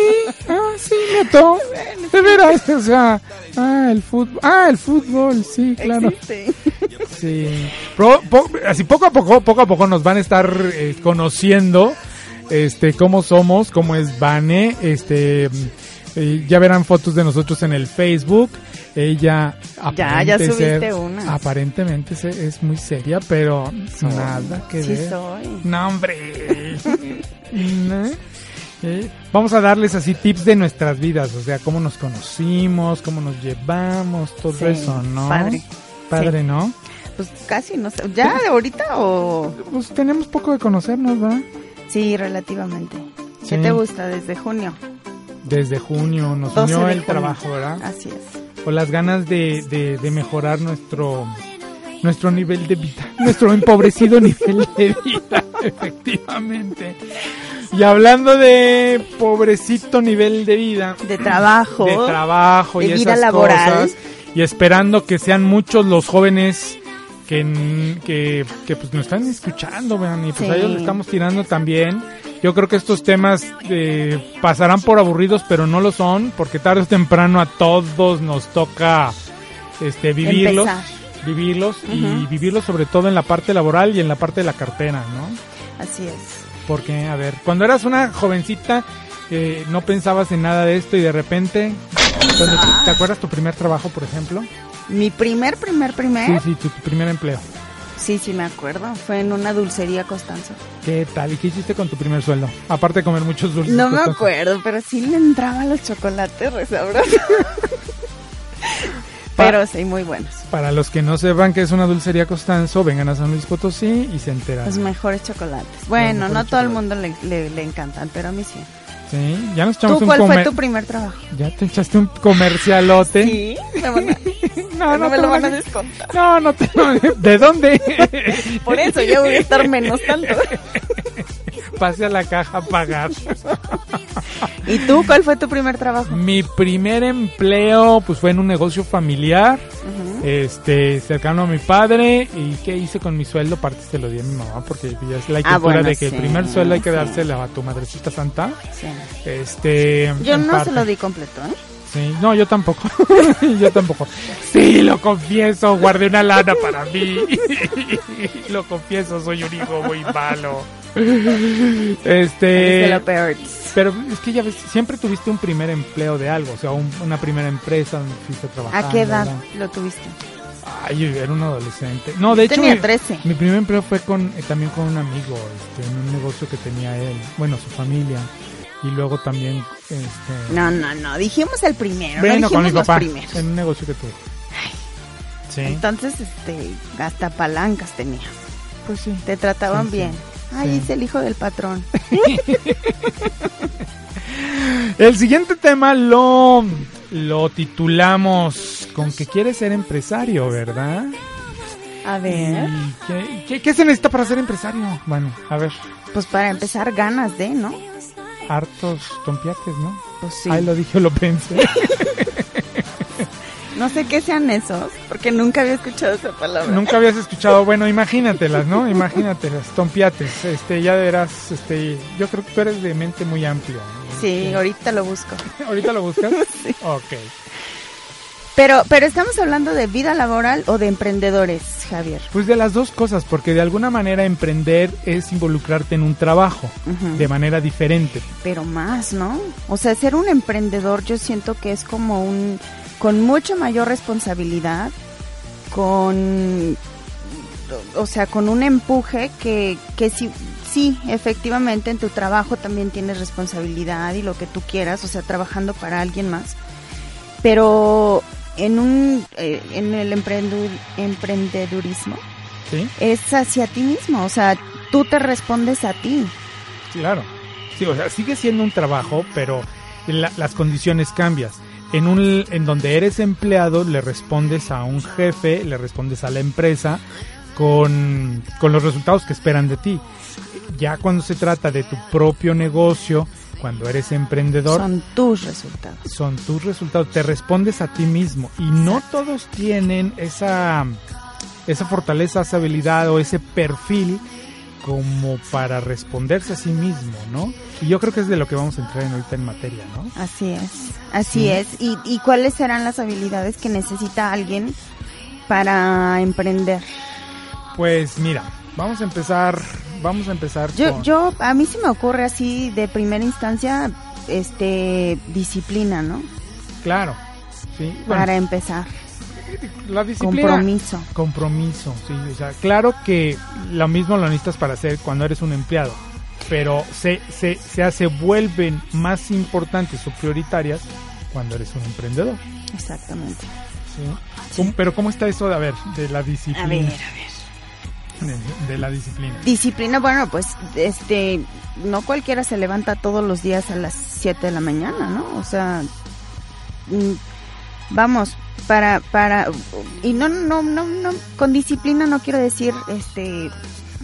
ah, sí, neto, de veras, o sea, ah, el fútbol, ah, el fútbol, sí, claro. Existe. Sí. Po- así poco a poco, poco a poco nos van a estar eh, conociendo, este, cómo somos, cómo es Vane, este, eh, ya verán fotos de nosotros en el Facebook. Ella Ya, ya aparente subiste ser- una. Aparentemente es muy seria, pero nada que Sí ver. soy. No, hombre. ¿No? Eh, Vamos a darles así tips de nuestras vidas, o sea, cómo nos conocimos, cómo nos llevamos, todo Sí, eso, ¿no? padre. Padre, Sí. ¿no? Pues casi, no sé. ¿Ya de ahorita o...? Pues tenemos poco de conocernos, ¿verdad? Sí, relativamente. ¿Qué te gusta desde junio? Desde junio nos 12 unió el junio. trabajo, ¿verdad? Así es. O las ganas de, de, de mejorar nuestro nuestro nivel de vida, nuestro empobrecido nivel de vida, efectivamente. Y hablando de pobrecito nivel de vida, De trabajo. de trabajo y vida esas laboral. cosas, y esperando que sean muchos los jóvenes que, que, que, pues nos están escuchando, vean, y pues a ellos le estamos tirando también. Yo creo que estos temas eh, pasarán por aburridos, pero no lo son, porque tarde o temprano a todos nos toca este vivirlos, Empezar. vivirlos y vivirlos sobre todo en la parte laboral y en la parte de la cartera, ¿no? Así es. Porque, a ver, cuando eras una jovencita, eh, no pensabas en nada de esto y de repente, Ah. ¿te acuerdas tu primer trabajo, por ejemplo? Mi primer, primer, primer. Sí, sí, tu, tu primer empleo. Sí, sí, me acuerdo. Fue en una dulcería Costanzo. ¿Qué tal? ¿Y qué hiciste con tu primer sueldo? Aparte de comer muchos dulces. No me acuerdo, pero sí le entraban los chocolates re sabrosos. pero sí, muy buenos. Para los que no sepan que es una dulcería Costanzo, vengan a San Luis Potosí y se enteran. Los mejores chocolates. Bueno, no mejores todo el mundo le, le, le encantan, pero a mí sí. Sí, ya nos echamos ¿Tú un cuál fue tu primer trabajo? Ya te echaste un comercialote. Sí, me van a- No, no no me lo van a descontar. No, no te... ¿De dónde? Por eso ya voy a estar menos tanto. Pase a la caja a pagar. ¿Y tú cuál fue tu primer trabajo? Mi primer empleo pues fue en un negocio familiar, este, cercano a mi padre y qué hice con mi sueldo, parte se lo di a mi mamá porque ya es la Ah, cultura bueno, de que sí, el primer sueldo hay que sí. dárselo a tu madrecita santa. Sí. Este, Yo no parte. se lo di completo, ¿eh? Sí, no, yo tampoco. yo tampoco. Sí, lo confieso, guardé una lana para mí. lo confieso, soy un hijo muy malo. Este. De lo peor. Pero es que ya ves, siempre tuviste un primer empleo de algo, o sea, un- una primera empresa donde fuiste a trabajar. ¿A qué edad ¿verdad? lo tuviste? Ay, yo era un adolescente. No, de Yo hecho, tenía mi, 13. mi primer empleo fue con eh, también con un amigo, este, en un negocio que tenía él, bueno, su familia. Y luego también, este, No, no, no. Dijimos el primero. bueno, no con mi los papá, primeros. en un negocio que tuve. Sí. Entonces, este, hasta palancas tenías. Pues sí. Te trataban Sí, sí. Ay, es el hijo del patrón. El siguiente tema lo, lo titulamos con que quieres ser empresario, ¿verdad? A ver. ¿Y ¿Qué, qué, qué se necesita para ser empresario? Bueno, a ver, Pues para empezar, ganas de, ¿no? hartos tompiates, ¿no? Pues sí. Ahí lo dije, lo pensé. No sé qué sean esos, porque nunca había escuchado esa palabra. Nunca habías escuchado, bueno, imagínatelas, ¿no? Imagínatelas, tompiates, este, ya verás, este, yo creo que tú eres de mente muy amplia. ¿no? Sí, ahorita lo busco. ¿Ahorita lo buscas? Sí. Ok. Pero, pero estamos hablando de vida laboral o de emprendedores, Javier. Pues de las dos cosas, porque de alguna manera emprender es involucrarte en un trabajo de manera diferente. Pero más, ¿no? O sea, ser un emprendedor yo siento que es como un... con mucho mayor responsabilidad, con... o sea, con un empuje que, que sí, sí, efectivamente en tu trabajo también tienes responsabilidad y lo que tú quieras, o sea, trabajando para alguien más. Pero en un, eh, en el emprendedurismo Sí, es hacia ti mismo, o sea, tú te respondes a ti. claro. Sí, o sea, sigue siendo un trabajo, pero la- las condiciones cambias. En un en donde eres empleado le respondes a un jefe, le respondes a la empresa con, con los resultados que esperan de ti. Ya cuando se trata de tu propio negocio, cuando eres emprendedor, Son tus resultados. son tus resultados, te respondes a ti mismo y no todos tienen esa esa fortaleza, esa habilidad o ese perfil como para responderse a sí mismo, ¿no? Y yo creo que es de lo que vamos a entrar en ahorita en materia, ¿no? Así es, así Sí. es. ¿Y, ¿Y cuáles serán las habilidades que necesita alguien para emprender? Pues mira, vamos a empezar, vamos a empezar Yo, con- yo, a mí se me ocurre así de primera instancia, este, disciplina, ¿no? claro, sí, bueno, Para empezar. La disciplina, Compromiso. compromiso, sí, o sea, claro que lo mismo lo necesitas para hacer cuando eres un empleado, pero se, se, se hace, vuelven más importantes o prioritarias cuando eres un emprendedor. Exactamente. ¿sí? ¿Cómo- Pero ¿cómo está eso de, a ver, de la disciplina? A ver, a ver. De, de la disciplina. Disciplina, bueno, pues, este, no cualquiera se levanta todos los días a las 7 de la mañana, ¿no? O sea, mm, vamos, para, para, y no, no, no, no, con disciplina no quiero decir, este,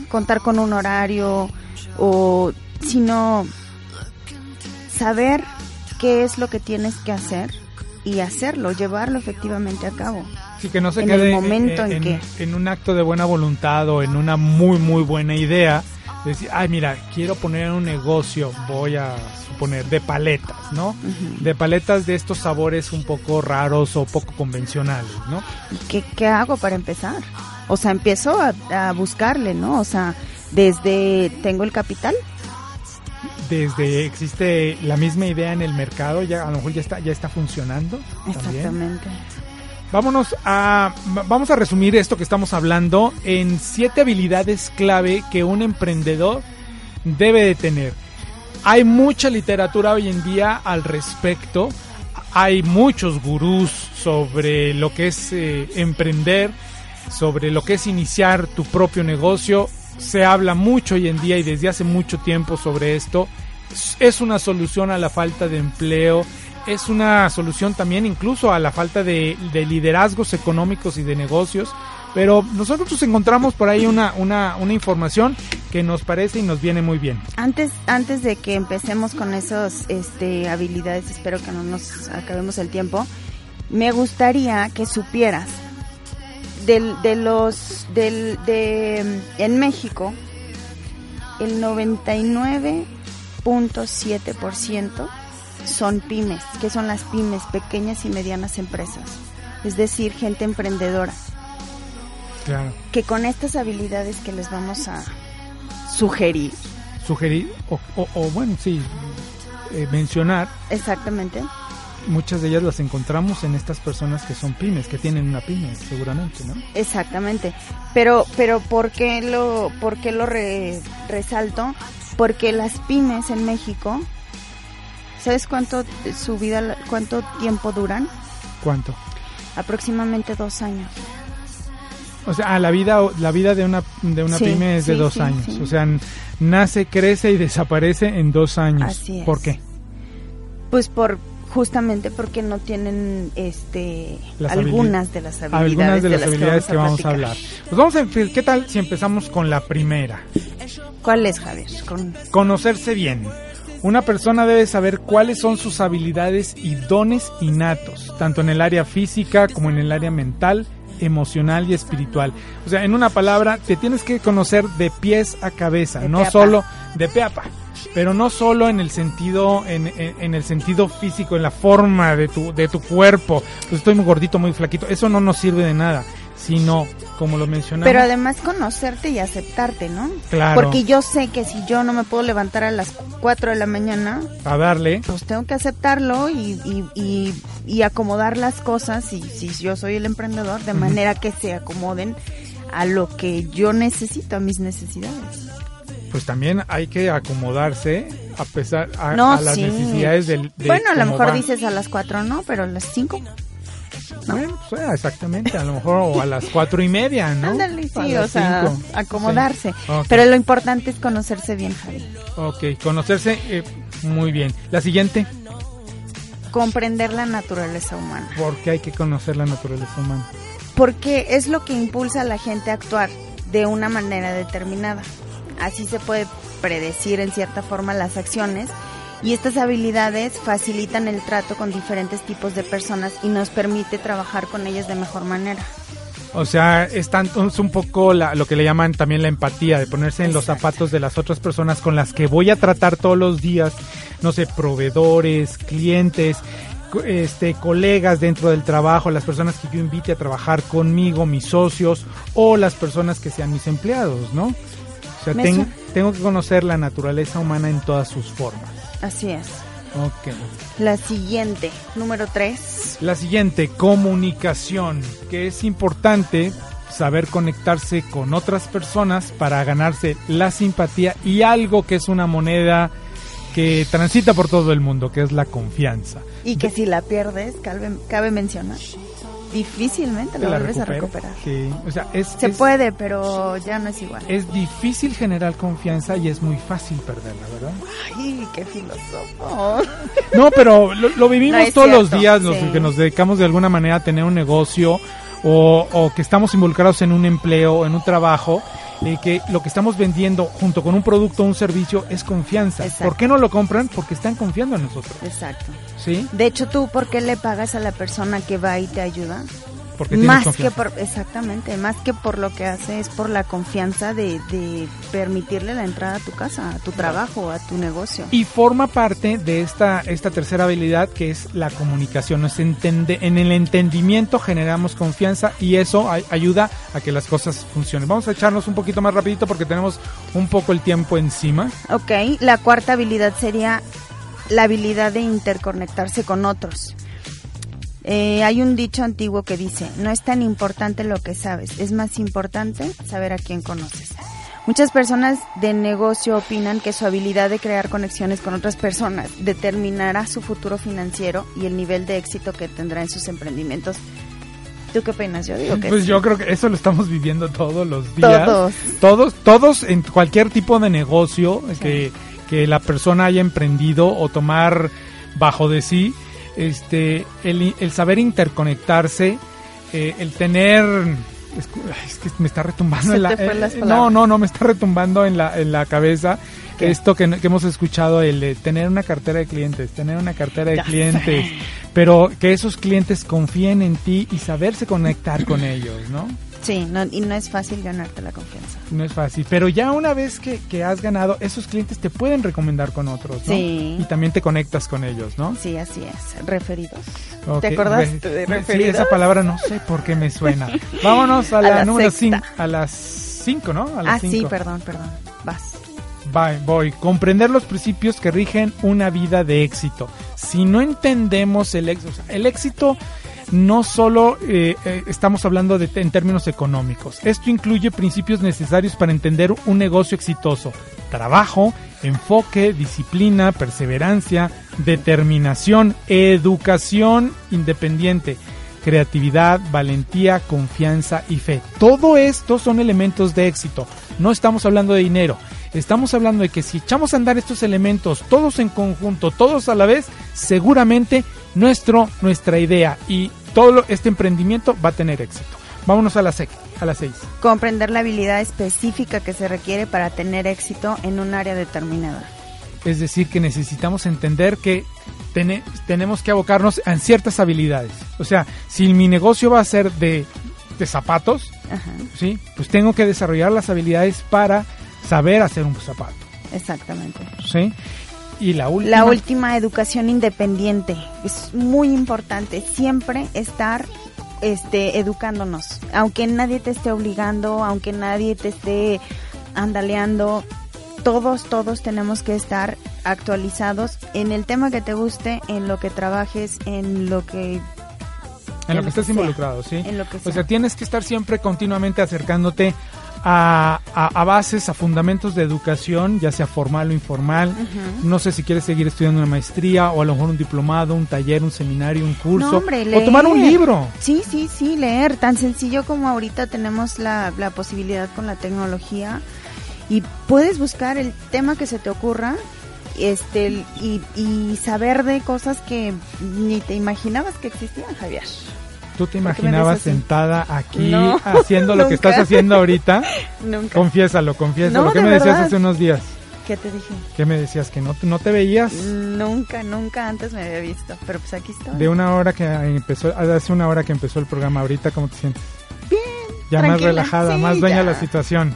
contar con un horario o, sino saber qué es lo que tienes que hacer y hacerlo, llevarlo efectivamente a cabo. Sí, que no se en quede el momento en, en, que en un acto de buena voluntad o en una muy, muy buena idea. Decir, ay, mira, quiero poner un negocio, voy a suponer, de paletas, ¿no? De paletas de estos sabores un poco raros o poco convencionales, ¿no? ¿qué, qué hago para empezar? O sea, empiezo a, a buscarle, ¿no? O sea, desde tengo el capital, Desde existe la misma idea en el mercado, ya a lo mejor ya está, ya está funcionando. también. Vámonos a va- vamos a resumir esto que estamos hablando en siete habilidades clave que un emprendedor debe de tener. Hay mucha literatura hoy en día al respecto. Hay muchos gurús sobre lo que es eh, emprender, sobre lo que es iniciar tu propio negocio. Se habla mucho hoy en día y desde hace mucho tiempo sobre esto. Es una solución a la falta de empleo, es una solución también incluso a la falta de, de liderazgos económicos y de negocios. Pero nosotros encontramos por ahí una, una, una información que nos parece y nos viene muy bien. Antes, antes de que empecemos con esas este, habilidades, espero que no nos acabemos el tiempo, me gustaría que supieras del, de los, del, de, en México, el 99.7% son pymes, que son las pymes, pequeñas y medianas empresas, es decir, gente emprendedora, Claro. que con estas habilidades que les vamos a sugerir, Sugerir, o, o- o, bueno, sí, eh, mencionar, exactamente, muchas de ellas las encontramos en estas personas que son pymes, que tienen una pyme, seguramente, ¿no? Exactamente. Pero, pero ¿por qué lo, por qué lo re- resalto? Porque las pymes en México, ¿sabes cuánto su vida, cuánto tiempo duran? ¿Cuánto? Aproximadamente dos años. O sea, ah, la vida, la vida de una, de una Sí, pyme es de sí, dos sí, años. O sea, nace, crece y desaparece en dos años. Así es. ¿Por qué? Pues por justamente porque no tienen este Las algunas de las habilidades, Algunas de las habilidades que vamos a platicar. hablar. Pues vamos a. ¿Qué tal si empezamos con la primera? ¿Cuál es, Javier? Con- Conocerse bien. Una persona debe saber cuáles son sus habilidades y dones innatos, tanto en el área física como en el área mental, emocional y espiritual. O sea, en una palabra, te tienes que conocer de pies a cabeza, De no solo de pe a pa, pero no solo en el sentido en, en- en el sentido físico, en la forma de tu de tu cuerpo. Pues estoy muy gordito, muy flaquito. Eso no nos sirve de nada, sino como lo mencionamos. Pero además conocerte y aceptarte, ¿no? Claro. Porque yo sé que si yo no me puedo levantar a las 4 de la mañana, a darle. pues tengo que aceptarlo y, y, y, y acomodar las cosas, y si yo soy el emprendedor, de manera que se acomoden a lo que yo necesito, a mis necesidades. Pues también hay que acomodarse a pesar a, no, a las sí. necesidades del de Bueno, a lo mejor dices a las cuatro no, pero a las Bueno, pues, eh, exactamente, a lo mejor o a las cuatro y media, ¿no? Ándale, sí, o sea, cinco. acomodarse. Sí. Pero lo importante es conocerse bien, Javi. Ok, conocerse eh, muy bien. La siguiente, Comprender la naturaleza humana. ¿por qué hay que conocer la naturaleza humana? Porque es lo que impulsa a la gente a actuar de una manera determinada. Así se puede predecir en cierta forma las acciones y estas habilidades facilitan el trato con diferentes tipos de personas y nos permite trabajar con ellas de mejor manera. O sea, es, tanto, es un poco la- lo que le llaman también la empatía, de ponerse en los zapatos de las otras personas con las que voy a tratar todos los días, no sé, proveedores, clientes, este, colegas dentro del trabajo, las personas que yo invite a trabajar conmigo, mis socios o las personas que sean mis empleados, ¿no? O sea, tengo que conocer la naturaleza humana en todas sus formas. Así es. Ok. La siguiente, número tres. La siguiente, comunicación, que es importante saber conectarse con otras personas para ganarse la simpatía y algo que es una moneda que transita por todo el mundo, que es la confianza. Y que si la pierdes, cabe, cabe mencionar, difícilmente la vuelves a recuperar. Sí, o sea, es, Se es- puede, pero ya no es igual. es difícil generar confianza y es muy fácil perderla, ¿verdad? Ay, qué filósofo. No, pero lo, lo vivimos No, todos los días, los sí. que nos dedicamos de alguna manera a tener un negocio o, o que estamos involucrados en un empleo, en un trabajo, eh, que lo que estamos vendiendo junto con un producto o un servicio es confianza. Exacto. ¿Por qué no lo compran? Porque están confiando en nosotros. Exacto. ¿Sí? De hecho, tú, ¿por qué le pagas a la persona que va y te ayuda? Porque más que por, exactamente, más que por lo que hace, es por la confianza de, de permitirle la entrada a tu casa, a tu trabajo, a tu negocio. Y forma parte de esta, esta tercera habilidad que es la comunicación. Nos entende, en el entendimiento generamos confianza y eso ay- ayuda a que las cosas funcionen. Vamos a echarnos un poquito más rapidito porque tenemos un poco el tiempo encima. Ok, la cuarta habilidad sería la habilidad de interconectarse con otros. Eh, hay un dicho antiguo que dice, no es tan importante lo que sabes, es más importante saber a quién conoces. Muchas personas de negocio opinan que su habilidad de crear conexiones con otras personas determinará su futuro financiero y el nivel de éxito que tendrá en sus emprendimientos. ¿Tú qué opinas? Yo digo que Pues sí. yo creo que eso lo estamos viviendo todos los días. Todos. Todos, todos en cualquier tipo de negocio que, que la persona haya emprendido o tomar bajo de sí, este, el, el saber interconectarse, eh, el tener... Es, es que me está retumbando en la... eh, no, no, no, me está retumbando en la, en la cabeza ¿Qué? esto que, que hemos escuchado, el de tener una cartera de clientes, tener una cartera de Ya clientes, sé. pero que esos clientes confíen en ti y saberse conectar con ellos, ¿no? Sí, no, y no es fácil ganarte la confianza. No es fácil, pero ya una vez que, que has ganado, esos clientes te pueden recomendar con otros, ¿no? Sí. Y también te conectas con ellos, ¿no? Sí, así es. Referidos. Ok, ¿Te acordaste de Sí, referidos? esa palabra no sé por qué me suena. Vámonos a A la, la número sexta. 5, a las 5, ¿no? A las Ah, sí, cinco. perdón, perdón. Vas. Bye, voy. Comprender los principios que rigen una vida de éxito. Si no entendemos el éxito, o sea, el éxito no solo eh, eh, estamos hablando de, en términos económicos. Esto incluye principios necesarios para entender un negocio exitoso. Trabajo, enfoque, disciplina, perseverancia, determinación, educación independiente, creatividad, valentía, confianza y fe. Todo esto son elementos de éxito. No estamos hablando de dinero. Estamos hablando de que si echamos a andar estos elementos todos en conjunto, todos a la vez, seguramente nuestro, nuestra idea y todo lo- este emprendimiento va a tener éxito. Vámonos a la sec, a las seis. Comprender la habilidad específica que se requiere para tener éxito en un área determinada. Es decir, que necesitamos entender que tene- tenemos que abocarnos en ciertas habilidades. O sea, si mi negocio va a ser de, de zapatos, Ajá, ¿sí? pues tengo que desarrollar las habilidades para saber hacer un zapato. exactamente. ¿sí? Y la última. La última, educación independiente. Es muy importante siempre estar este, educándonos. Aunque nadie te esté obligando, aunque nadie te esté andaleando, todos, todos tenemos que estar actualizados en el tema que te guste, en lo que trabajes, en lo que En lo que estés sea. involucrado, sí. En lo que O sea. sea, tienes que estar siempre continuamente acercándote a, a- a bases, a fundamentos de educación, ya sea formal o informal. No sé si quieres seguir estudiando una maestría o a lo mejor un diplomado, un taller, un seminario, un curso. No, hombre, o tomar un libro. Sí, sí, sí, leer. Tan sencillo como ahorita tenemos la, la posibilidad con la tecnología y puedes buscar el tema que se te ocurra este y, y saber de cosas que ni te imaginabas que existían, Javier. ¿Tú te ¿Por qué me ves imaginabas sentada aquí No, haciendo lo que estás haciendo ahorita? Nunca. Confiésalo, confiésalo. No, ¿Qué me decías hace unos días? ¿Qué te dije? ¿Qué me decías? ¿Que no, no te veías? Nunca, nunca antes me había visto, pero pues aquí estoy. De una hora que empezó, hace una hora que empezó el programa, ahorita, ¿cómo te sientes? Bien. Ya más relajada, Sí, más dueña de la situación.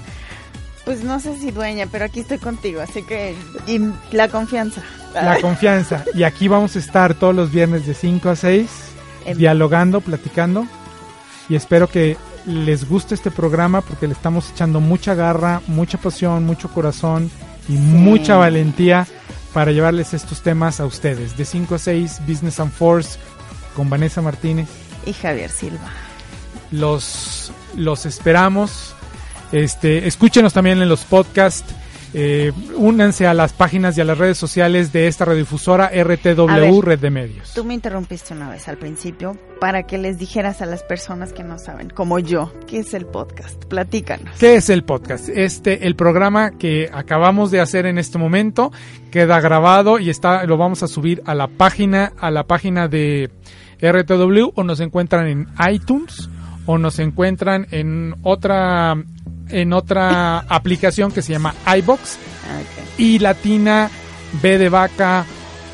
Pues no sé si dueña, pero aquí estoy contigo, así que y la confianza. La confianza. Y aquí vamos a estar todos los viernes de 5 a 6, En- dialogando, platicando. Y espero que les guste este programa porque le estamos echando mucha garra, mucha pasión, mucho corazón y mucha valentía para llevarles estos temas a ustedes. De 5 a 6, Business and Force con Vanessa Martínez. Y Javier Silva. los, los esperamos. Este, escúchenos también en los podcasts. Eh, únanse a las páginas y a las redes sociales de esta radiodifusora ver. RTW Red de Medios. Tú me interrumpiste una vez al principio para que les dijeras a las personas que no saben, como yo, qué es el podcast. Platícanos. ¿Qué es el podcast? Este, el programa que acabamos de hacer en este momento queda grabado y está, lo vamos a subir a la página, a la página de RTW o nos encuentran en iTunes o nos encuentran en otra, en otra aplicación que se llama iBox y latina B de vaca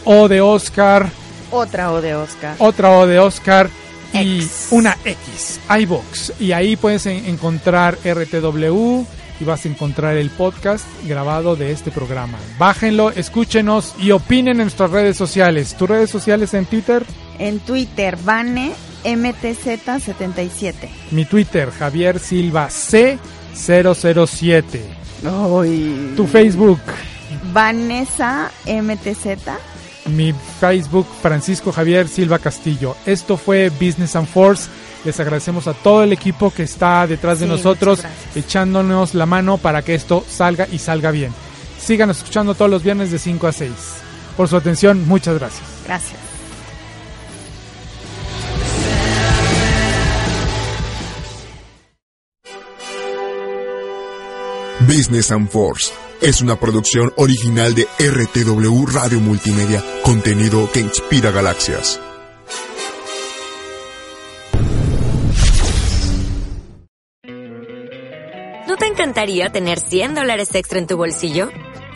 O de Oscar Otra O de Oscar. otra O de Oscar y una X, iBox. Y ahí puedes en- encontrar RTW y vas a encontrar el podcast grabado de este programa. Bájenlo, escúchenos y opinen en nuestras redes sociales. ¿Tus redes sociales en Twitter? En Twitter, Vane MTZ77. Mi Twitter, Javier Silva C007. Tu Facebook, Vanessa MTZ. mi Facebook, Francisco Javier Silva Castillo. Esto fue Business and Force. Les agradecemos a todo el equipo que está detrás de Sí, nosotros, echándonos la mano para que esto salga y salga bien. Síganos escuchando todos los viernes de 5 a 6. Por su atención, muchas gracias. Gracias. Business and Force es una producción original de RTW Radio Multimedia, contenido que inspira galaxias. ¿No te encantaría tener 100 dólares extra en tu bolsillo?